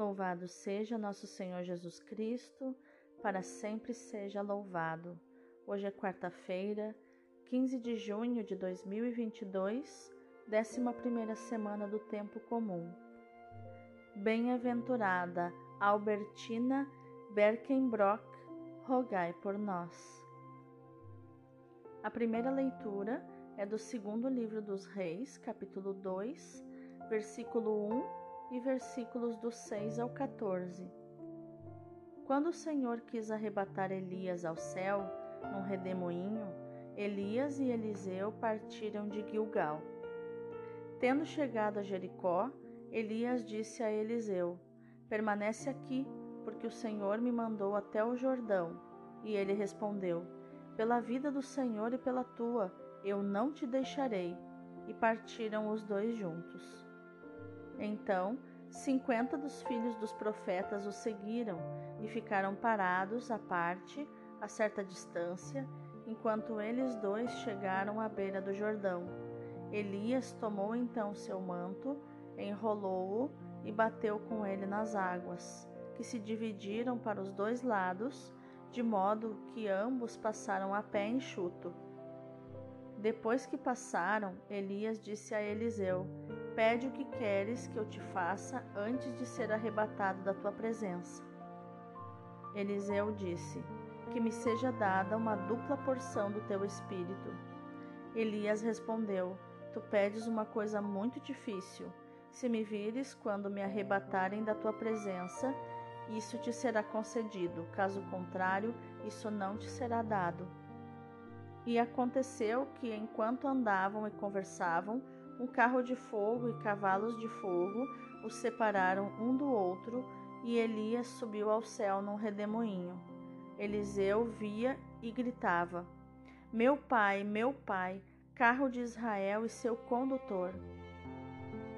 Louvado seja nosso Senhor Jesus Cristo, para sempre seja louvado. Hoje é quarta-feira, 15 de junho de 2022, 11 semana do tempo comum. Bem-aventurada Albertina Berkenbrock, rogai por nós. A primeira leitura é do segundo livro dos Reis, capítulo 2, versículo 1 e versículos do 6 ao 14. Quando o Senhor quis arrebatar Elias ao céu, num redemoinho, Elias e Eliseu partiram de Gilgal. Tendo chegado a Jericó, Elias disse a Eliseu: Permanece aqui, porque o Senhor me mandou até o Jordão. E ele respondeu: Pela vida do Senhor e pela tua, eu não te deixarei. E partiram os dois juntos. Então, cinquenta dos filhos dos profetas o seguiram e ficaram parados à parte, a certa distância, enquanto eles dois chegaram à beira do Jordão. Elias tomou então seu manto, enrolou-o e bateu com ele nas águas, que se dividiram para os dois lados, de modo que ambos passaram a pé enxuto. Depois que passaram, Elias disse a Eliseu: Pede o que queres que eu te faça antes de ser arrebatado da tua presença. Eliseu disse: Que me seja dada uma dupla porção do teu espírito. Elias respondeu: Tu pedes uma coisa muito difícil. Se me vires quando me arrebatarem da tua presença, isso te será concedido, caso contrário, isso não te será dado. E aconteceu que, enquanto andavam e conversavam, um carro de fogo e cavalos de fogo os separaram um do outro, e Elias subiu ao céu num redemoinho. Eliseu via e gritava: Meu pai, meu pai, carro de Israel e seu condutor.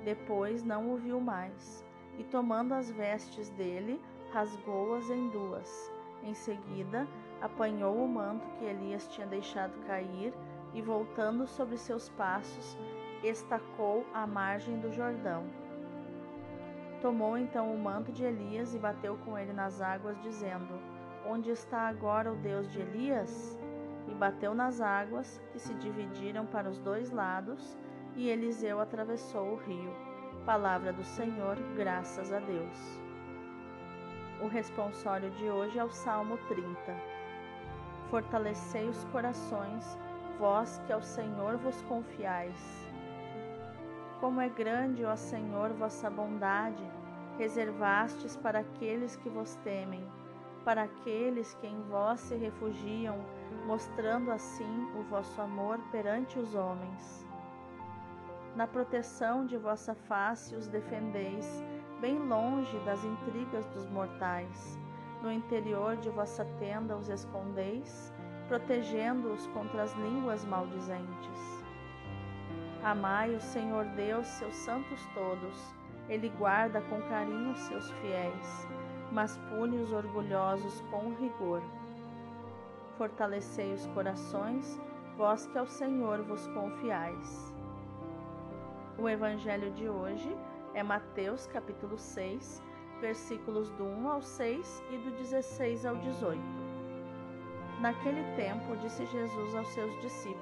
Depois não o viu mais, e tomando as vestes dele, rasgou-as em duas. Em seguida, apanhou o manto que Elias tinha deixado cair e, voltando sobre seus passos, estacou à margem do Jordão. Tomou então o manto de Elias e bateu com ele nas águas, dizendo: Onde está agora o Deus de Elias? E bateu nas águas, que se dividiram para os dois lados, e Eliseu atravessou o rio. Palavra do Senhor, graças a Deus. O responsório de hoje é o Salmo 30. Fortalecei os corações, vós que ao Senhor vos confiais. Como é grande, ó Senhor, vossa bondade, reservastes para aqueles que vos temem, para aqueles que em vós se refugiam, mostrando assim o vosso amor perante os homens. Na proteção de vossa face os defendeis, bem longe das intrigas dos mortais no interior de vossa tenda os escondeis, protegendo-os contra as línguas maldizentes. Amai o Senhor Deus, seus santos todos, ele guarda com carinho seus fiéis, mas pune os orgulhosos com rigor. Fortalecei os corações, vós que ao Senhor vos confiais. O evangelho de hoje é Mateus capítulo 6, versículos do 1 ao 6 e do 16 ao 18. Naquele tempo, disse Jesus aos seus discípulos: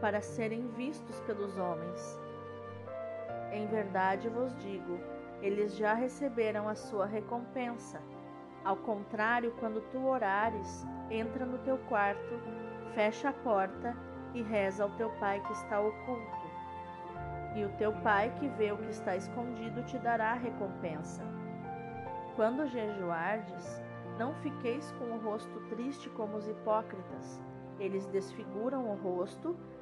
para serem vistos pelos homens. Em verdade vos digo, eles já receberam a sua recompensa. Ao contrário, quando tu orares, entra no teu quarto, fecha a porta e reza ao teu pai que está oculto. E o teu pai que vê o que está escondido te dará a recompensa. Quando jejuardes, não fiqueis com o rosto triste como os hipócritas. Eles desfiguram o rosto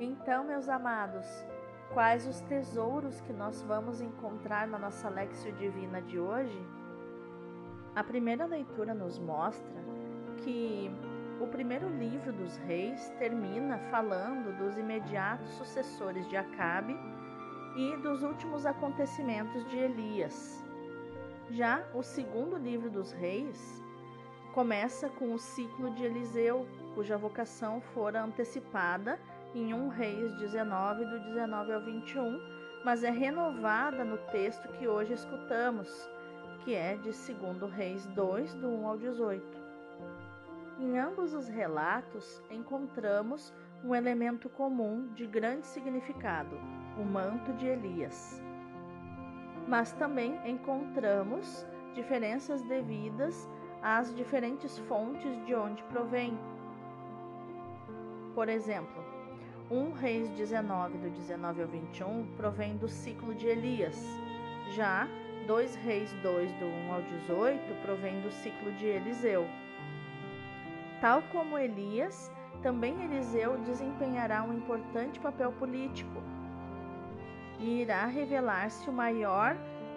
Então, meus amados, quais os tesouros que nós vamos encontrar na nossa Lexio Divina de hoje? A primeira leitura nos mostra que o primeiro livro dos reis termina falando dos imediatos sucessores de Acabe e dos últimos acontecimentos de Elias. Já o segundo livro dos reis começa com o ciclo de Eliseu, cuja vocação fora antecipada em 1 Reis 19, do 19 ao 21, mas é renovada no texto que hoje escutamos que é de 2 Reis 2, do 1 ao 18. Em ambos os relatos encontramos um elemento comum de grande significado, o manto de Elias. Mas também encontramos diferenças devidas às diferentes fontes de onde provém. Por exemplo, 1 Reis 19, do 19 ao 21, provém do ciclo de Elias. Já 2 Reis 2, do 1 ao 18, provém do ciclo de Eliseu. Tal como Elias, também Eliseu desempenhará um importante papel político e irá revelar-se o maior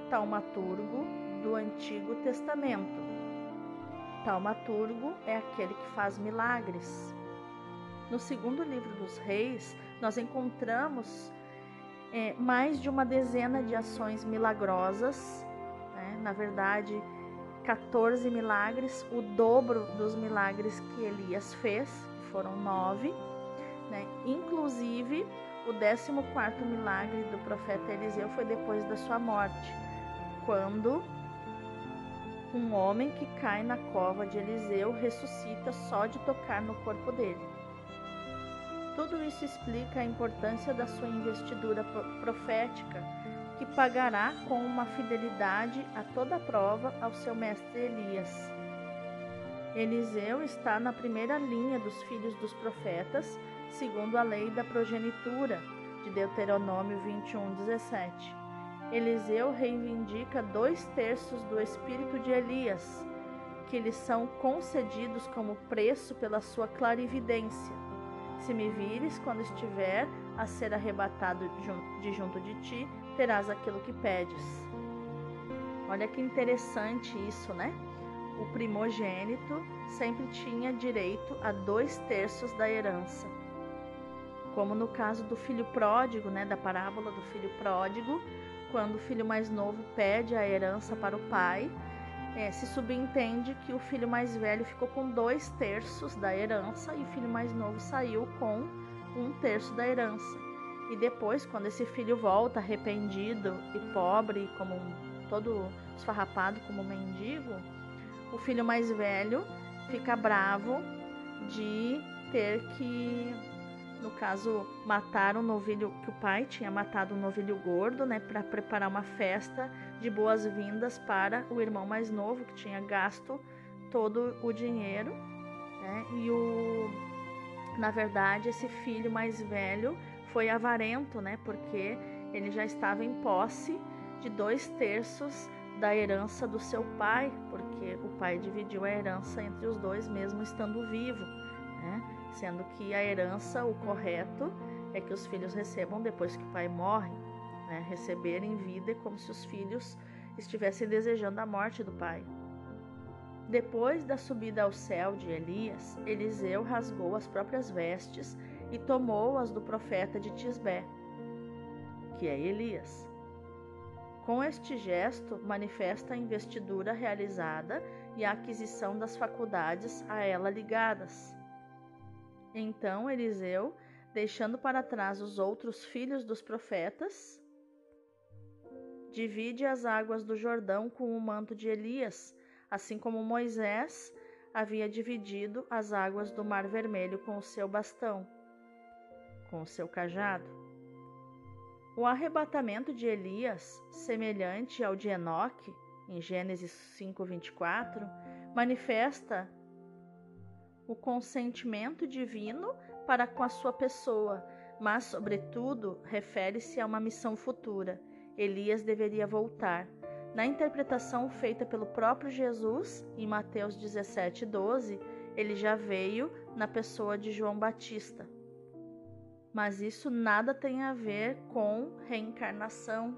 taumaturgo do Antigo Testamento. Taumaturgo é aquele que faz milagres. No segundo livro dos Reis, nós encontramos é, mais de uma dezena de ações milagrosas, né? na verdade, 14 milagres, o dobro dos milagres que Elias fez, foram nove, né? inclusive o 14 milagre do profeta Eliseu foi depois da sua morte, quando um homem que cai na cova de Eliseu ressuscita só de tocar no corpo dele. Tudo isso explica a importância da sua investidura profética, que pagará com uma fidelidade a toda prova ao seu mestre Elias. Eliseu está na primeira linha dos filhos dos profetas, segundo a lei da progenitura, de Deuteronômio 21, 17. Eliseu reivindica dois terços do espírito de Elias, que lhe são concedidos como preço pela sua clarividência. Se me vires quando estiver a ser arrebatado de junto de ti, terás aquilo que pedes. Olha que interessante isso, né? O primogênito sempre tinha direito a dois terços da herança. Como no caso do filho pródigo, né, da parábola do filho pródigo, quando o filho mais novo pede a herança para o pai, é, se subentende que o filho mais velho ficou com dois terços da herança e o filho mais novo saiu com um terço da herança. E depois, quando esse filho volta arrependido e pobre, como todo esfarrapado como mendigo, o filho mais velho fica bravo de ter que no caso, mataram um novilho que o pai tinha matado um novilho gordo, né, para preparar uma festa de boas-vindas para o irmão mais novo que tinha gasto todo o dinheiro, né? E o na verdade, esse filho mais velho foi avarento, né? Porque ele já estava em posse de dois terços da herança do seu pai, porque o pai dividiu a herança entre os dois, mesmo estando vivo, né? sendo que a herança, o correto, é que os filhos recebam depois que o pai morre. Né? Receber vida como se os filhos estivessem desejando a morte do pai. Depois da subida ao céu de Elias, Eliseu rasgou as próprias vestes e tomou as do profeta de Tisbé, que é Elias. Com este gesto, manifesta a investidura realizada e a aquisição das faculdades a ela ligadas. Então Eliseu, deixando para trás os outros filhos dos profetas, divide as águas do Jordão com o manto de Elias, assim como Moisés havia dividido as águas do Mar Vermelho com o seu bastão, com o seu cajado. O arrebatamento de Elias, semelhante ao de Enoque, em Gênesis 5:24, manifesta o consentimento divino para com a sua pessoa, mas, sobretudo, refere-se a uma missão futura. Elias deveria voltar. Na interpretação feita pelo próprio Jesus, em Mateus 17:12, ele já veio na pessoa de João Batista. Mas isso nada tem a ver com reencarnação,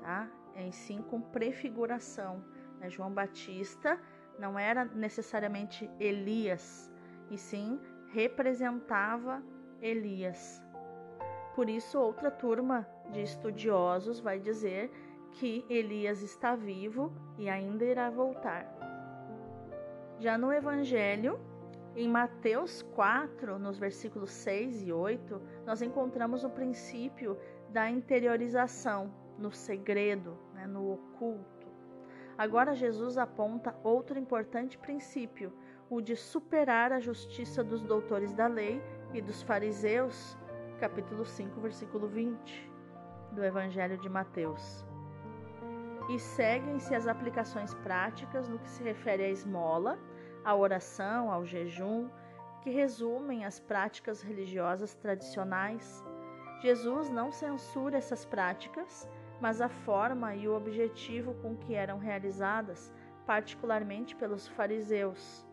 tá? Em sim com prefiguração. Né? João Batista não era necessariamente Elias, e sim representava Elias. Por isso, outra turma de estudiosos vai dizer que Elias está vivo e ainda irá voltar. Já no Evangelho, em Mateus 4, nos versículos 6 e 8, nós encontramos o princípio da interiorização no segredo, né, no oculto. Agora, Jesus aponta outro importante princípio, o de superar a justiça dos doutores da lei e dos fariseus, capítulo 5, versículo 20 do Evangelho de Mateus. E seguem-se as aplicações práticas no que se refere à esmola, à oração, ao jejum, que resumem as práticas religiosas tradicionais. Jesus não censura essas práticas, mas a forma e o objetivo com que eram realizadas, particularmente pelos fariseus.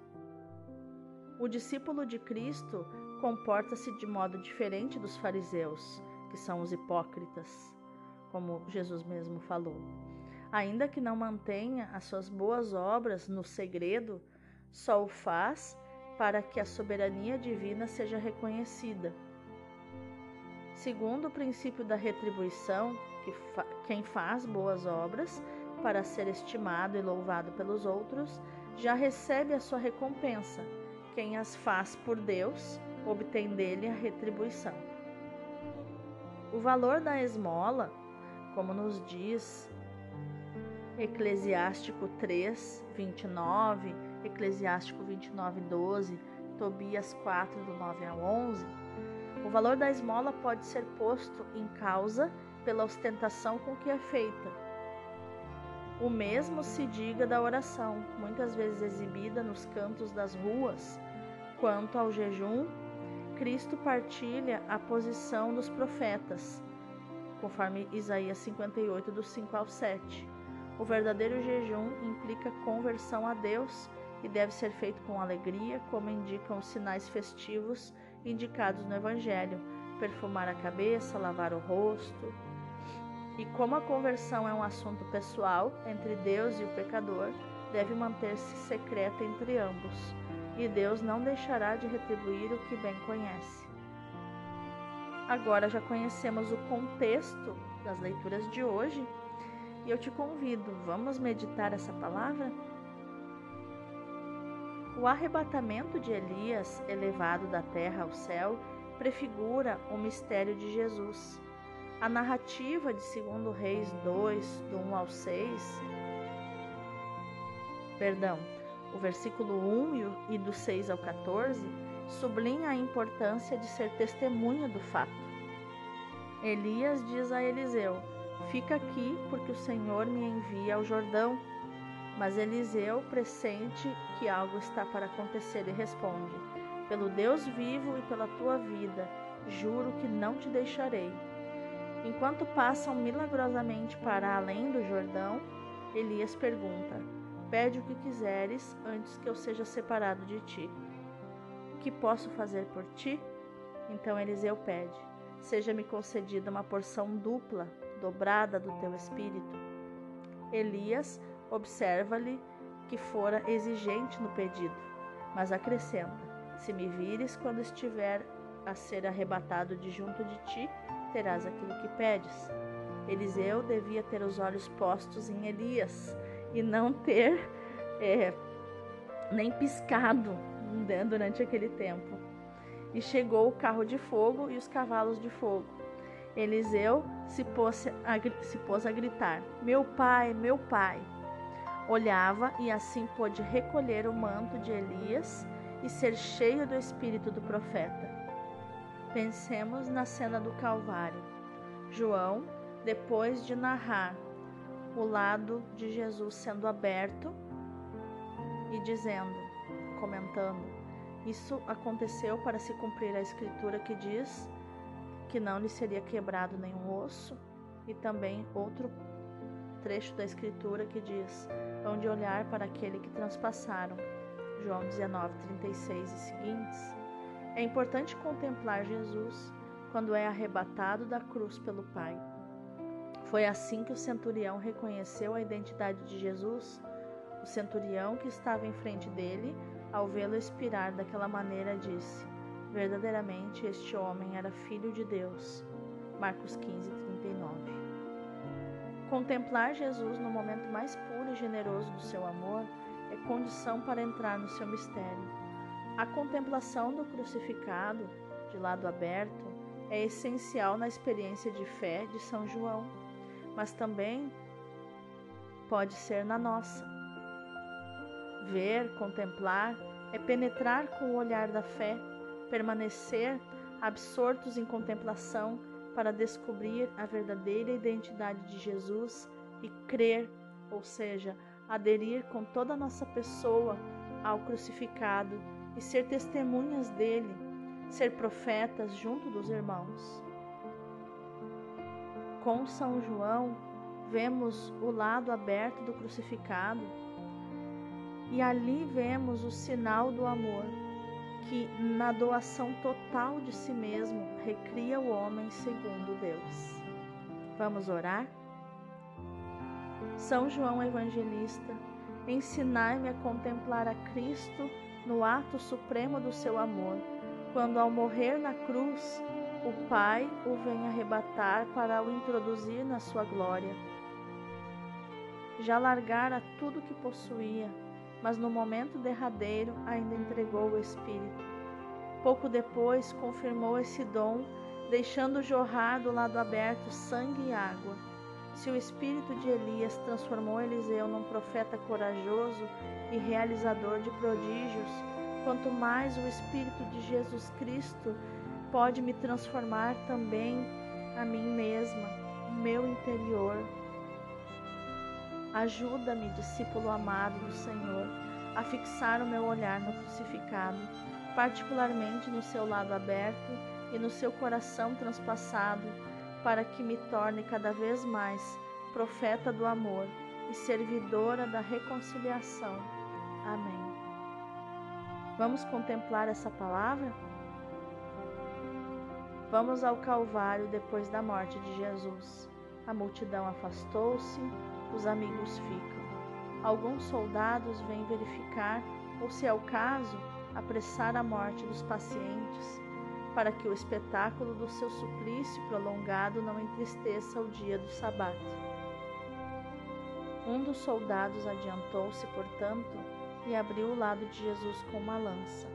O discípulo de Cristo comporta-se de modo diferente dos fariseus, que são os hipócritas, como Jesus mesmo falou. Ainda que não mantenha as suas boas obras no segredo, só o faz para que a soberania divina seja reconhecida. Segundo o princípio da retribuição, que fa quem faz boas obras para ser estimado e louvado pelos outros, já recebe a sua recompensa. Quem as faz por Deus, obtém dele a retribuição. O valor da esmola, como nos diz Eclesiástico 3, 29, Eclesiástico 29, 12, Tobias 4, do 9 ao 11, o valor da esmola pode ser posto em causa pela ostentação com que é feita. O mesmo se diga da oração, muitas vezes exibida nos cantos das ruas. Quanto ao jejum, Cristo partilha a posição dos profetas, conforme Isaías 58, do 5 ao 7. O verdadeiro jejum implica conversão a Deus e deve ser feito com alegria, como indicam os sinais festivos indicados no Evangelho: perfumar a cabeça, lavar o rosto, e como a conversão é um assunto pessoal entre Deus e o pecador, deve manter-se secreta entre ambos, e Deus não deixará de retribuir o que bem conhece. Agora já conhecemos o contexto das leituras de hoje, e eu te convido, vamos meditar essa palavra? O arrebatamento de Elias, elevado da terra ao céu, prefigura o mistério de Jesus a narrativa de 2 Reis 2, do 1 ao 6, perdão, o versículo 1 e do 6 ao 14, sublinha a importância de ser testemunha do fato. Elias diz a Eliseu: Fica aqui, porque o Senhor me envia ao Jordão. Mas Eliseu pressente que algo está para acontecer e responde: Pelo Deus vivo e pela tua vida, juro que não te deixarei. Enquanto passam milagrosamente para além do Jordão, Elias pergunta: Pede o que quiseres antes que eu seja separado de ti. O que posso fazer por ti? Então Eliseu pede: Seja-me concedida uma porção dupla, dobrada do teu espírito. Elias observa-lhe que fora exigente no pedido, mas acrescenta: Se me vires quando estiver a ser arrebatado de junto de ti, terás aquilo que pedes. Eliseu devia ter os olhos postos em Elias e não ter é, nem piscado durante aquele tempo. E chegou o carro de fogo e os cavalos de fogo. Eliseu se pôs a, se pôs a gritar: Meu pai, meu pai! Olhava e assim pôde recolher o manto de Elias e ser cheio do espírito do profeta. Pensemos na cena do Calvário. João, depois de narrar o lado de Jesus sendo aberto e dizendo, comentando: Isso aconteceu para se cumprir a escritura que diz que não lhe seria quebrado nenhum osso, e também outro trecho da escritura que diz: Hão de olhar para aquele que transpassaram. João 19, 36 e seguintes. É importante contemplar Jesus quando é arrebatado da cruz pelo Pai. Foi assim que o centurião reconheceu a identidade de Jesus. O centurião que estava em frente dele, ao vê-lo expirar daquela maneira, disse: Verdadeiramente este homem era filho de Deus. Marcos 15, 39. Contemplar Jesus no momento mais puro e generoso do seu amor é condição para entrar no seu mistério. A contemplação do crucificado, de lado aberto, é essencial na experiência de fé de São João mas também pode ser na nossa. Ver, contemplar, é penetrar com o olhar da fé, permanecer absortos em contemplação para descobrir a verdadeira identidade de Jesus e crer, ou seja, aderir com toda a nossa pessoa ao crucificado e ser testemunhas dele, ser profetas junto dos irmãos com São João, vemos o lado aberto do crucificado e ali vemos o sinal do amor, que na doação total de si mesmo recria o homem segundo Deus. Vamos orar? São João Evangelista, ensinai-me a contemplar a Cristo no ato supremo do seu amor, quando ao morrer na cruz o Pai o vem arrebatar para o introduzir na sua glória. Já largara tudo que possuía, mas no momento derradeiro ainda entregou o Espírito. Pouco depois confirmou esse dom, deixando jorrar do lado aberto sangue e água. Se o espírito de Elias transformou Eliseu num profeta corajoso e realizador de prodígios, quanto mais o espírito de Jesus Cristo pode me transformar também a mim mesma, o meu interior. Ajuda-me, discípulo amado do Senhor, a fixar o meu olhar no crucificado, particularmente no seu lado aberto e no seu coração transpassado, para que me torne cada vez mais profeta do amor e servidora da reconciliação. Amém. Vamos contemplar essa palavra? Vamos ao Calvário depois da morte de Jesus. A multidão afastou-se, os amigos ficam. Alguns soldados vêm verificar, ou se é o caso, apressar a morte dos pacientes, para que o espetáculo do seu suplício prolongado não entristeça o dia do sabate. Um dos soldados adiantou-se, portanto, e abriu o lado de Jesus com uma lança.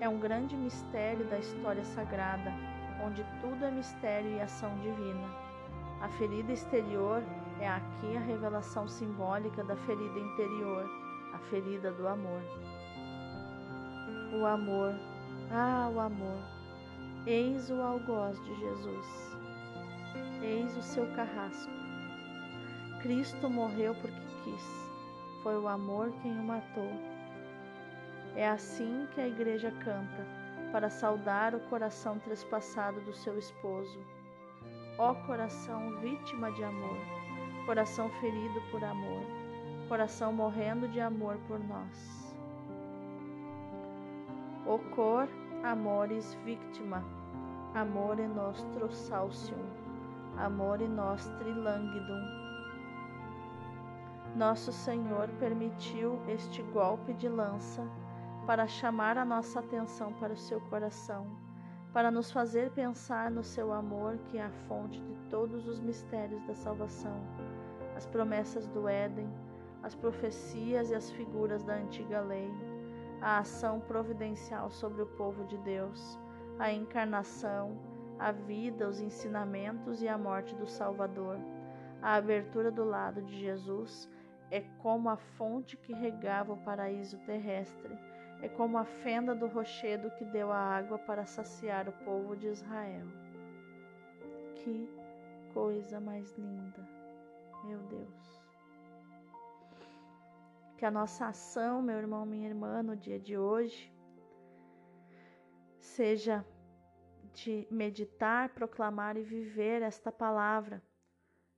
É um grande mistério da história sagrada onde tudo é mistério e ação divina. A ferida exterior é aqui a revelação simbólica da ferida interior, a ferida do amor. O amor, ah, o amor, eis o algoz de Jesus, eis o seu carrasco. Cristo morreu porque quis, foi o amor quem o matou. É assim que a igreja canta para saudar o coração trespassado do seu esposo. Ó coração vítima de amor, coração ferido por amor, coração morrendo de amor por nós. O cor amoris victima, amore nostro salsium, amore nostri languidum. Nosso Senhor permitiu este golpe de lança para chamar a nossa atenção para o seu coração, para nos fazer pensar no seu amor, que é a fonte de todos os mistérios da salvação, as promessas do Éden, as profecias e as figuras da antiga lei, a ação providencial sobre o povo de Deus, a encarnação, a vida, os ensinamentos e a morte do Salvador. A abertura do lado de Jesus é como a fonte que regava o paraíso terrestre, é como a fenda do rochedo que deu a água para saciar o povo de Israel. Que coisa mais linda, meu Deus. Que a nossa ação, meu irmão, minha irmã, no dia de hoje, seja de meditar, proclamar e viver esta palavra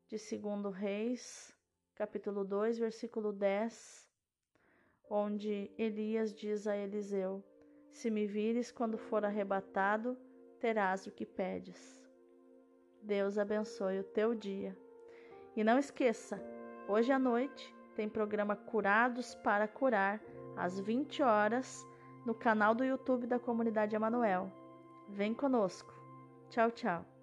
de segundo Reis, capítulo 2, versículo 10, onde Elias diz a Eliseu: Se me vires quando for arrebatado, terás o que pedes. Deus abençoe o teu dia. E não esqueça, hoje à noite tem programa Curados para Curar, às 20 horas, no canal do YouTube da Comunidade Emanuel. Vem conosco. Tchau, tchau.